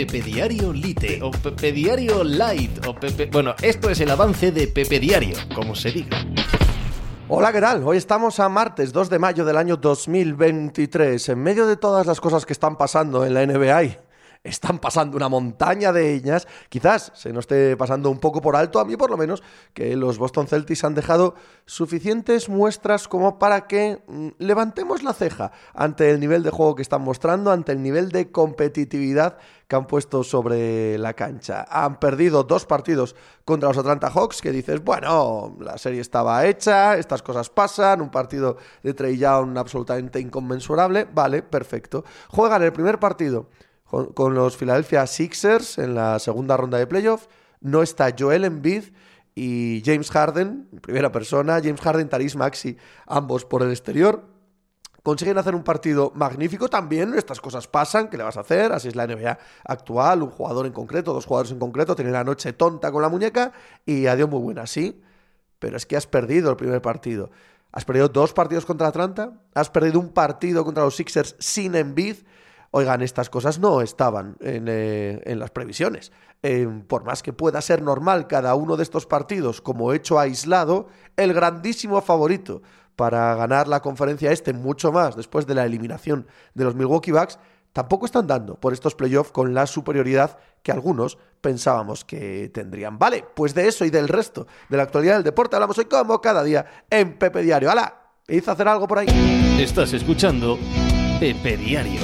Pepe Diario Lite o Pepe Diario Light o Pepe... Bueno, esto es el avance de Pepe Diario, como se diga. Hola, ¿qué tal? Hoy estamos a martes 2 de mayo del año 2023. En medio de todas las cosas que están pasando en la NBA están pasando una montaña de ellas. Quizás se nos esté pasando un poco por alto, a mí por lo menos, que los Boston Celtics han dejado suficientes muestras como para que mm, levantemos la ceja ante el nivel de juego que están mostrando, ante el nivel de competitividad que han puesto sobre la cancha. Han perdido dos partidos contra los Atlanta Hawks, que dices, bueno, la serie estaba hecha, estas cosas pasan, un partido de Trey Young absolutamente inconmensurable, vale, perfecto. Juegan el primer partido con, los Philadelphia Sixers en la segunda ronda de playoffs. No está Joel Embiid y James Harden, en primera persona, James Harden, Taris Maxi, ambos por el exterior. Consiguen hacer un partido magnífico también, estas cosas pasan, ¿qué le vas a hacer? Así es la NBA actual, un jugador en concreto, dos jugadores en concreto, tienen la noche tonta con la muñeca y adiós muy buena, sí, pero es que has perdido el primer partido. Has perdido dos partidos contra Atlanta, has perdido un partido contra los Sixers sin Embiid, Oigan, estas cosas no estaban en, eh, las previsiones. Eh, por más que pueda ser normal cada uno de estos partidos como hecho aislado, el grandísimo favorito para ganar la conferencia este mucho más después de la eliminación de los Milwaukee Bucks, tampoco están dando por estos playoffs con la superioridad que algunos pensábamos que tendrían. Vale, pues de eso y del resto de la actualidad del deporte hablamos hoy como cada día en Pepe Diario. ¡Hala! ¿Hizo hacer algo por ahí? Estás escuchando Pepe Diario.